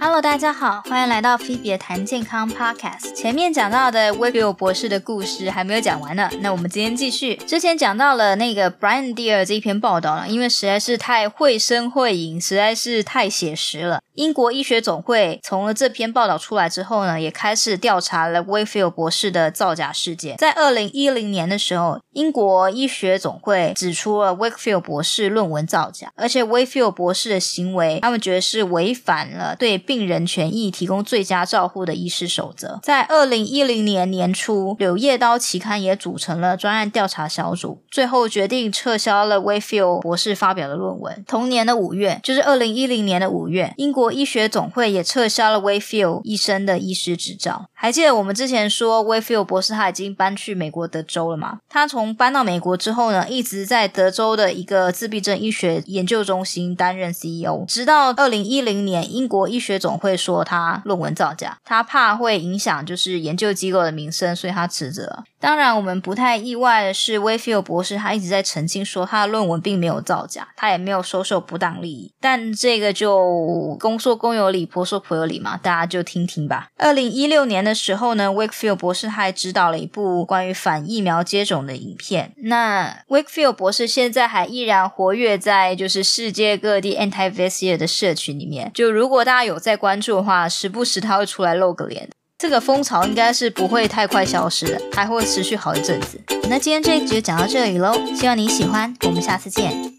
Hello，大家好，欢迎来到菲比的谈健康 Podcast。前面讲到的 Wakefield 博士的故事还没有讲完呢，那我们今天继续。之前讲到了那个 Brian Deer 这一篇报道了，因为实在是太绘声绘影，实在是太写实了。英国医学总会从了这篇报道出来之后呢，也开始调查了 Wakefield 博士的造假事件。在二零一零年的时候，英国医学总会指出了 Wakefield 博士论文造假，而且 Wakefield 博士的行为，他们觉得是违反了对病人权益提供最佳照护的医师守则。在二零一零年年初，《柳叶刀》期刊也组成了专案调查小组，最后决定撤销了 Wayfield 博士发表的论文。同年的五月，就是二零一零年的五月，英国医学总会也撤销了 Wayfield 医生的医师执照。还记得我们之前说 Wayfield 博士他已经搬去美国德州了吗？他从搬到美国之后呢，一直在德州的一个自闭症医学研究中心担任 CEO，直到二零一零年，英国医学总会。说他论文造假，他怕会影响就是研究机构的名声，所以他辞职了。当然，我们不太意外的是，Wakefield 博士他一直在澄清说他的论文并没有造假，他也没有收受不当利益。但这个就公说公有理，婆说婆有理嘛，大家就听听吧。二零一六年的时候呢，Wakefield 博士他还指导了一部关于反疫苗接种的影片。那 Wakefield 博士现在还依然活跃在就是世界各地 anti-vaxxer 的社群里面。就如果大家有在关注的话，时不时他会出来露个脸。这个风潮应该是不会太快消失的，还会持续好一阵子。那今天这一集就讲到这里喽，希望你喜欢，我们下次见。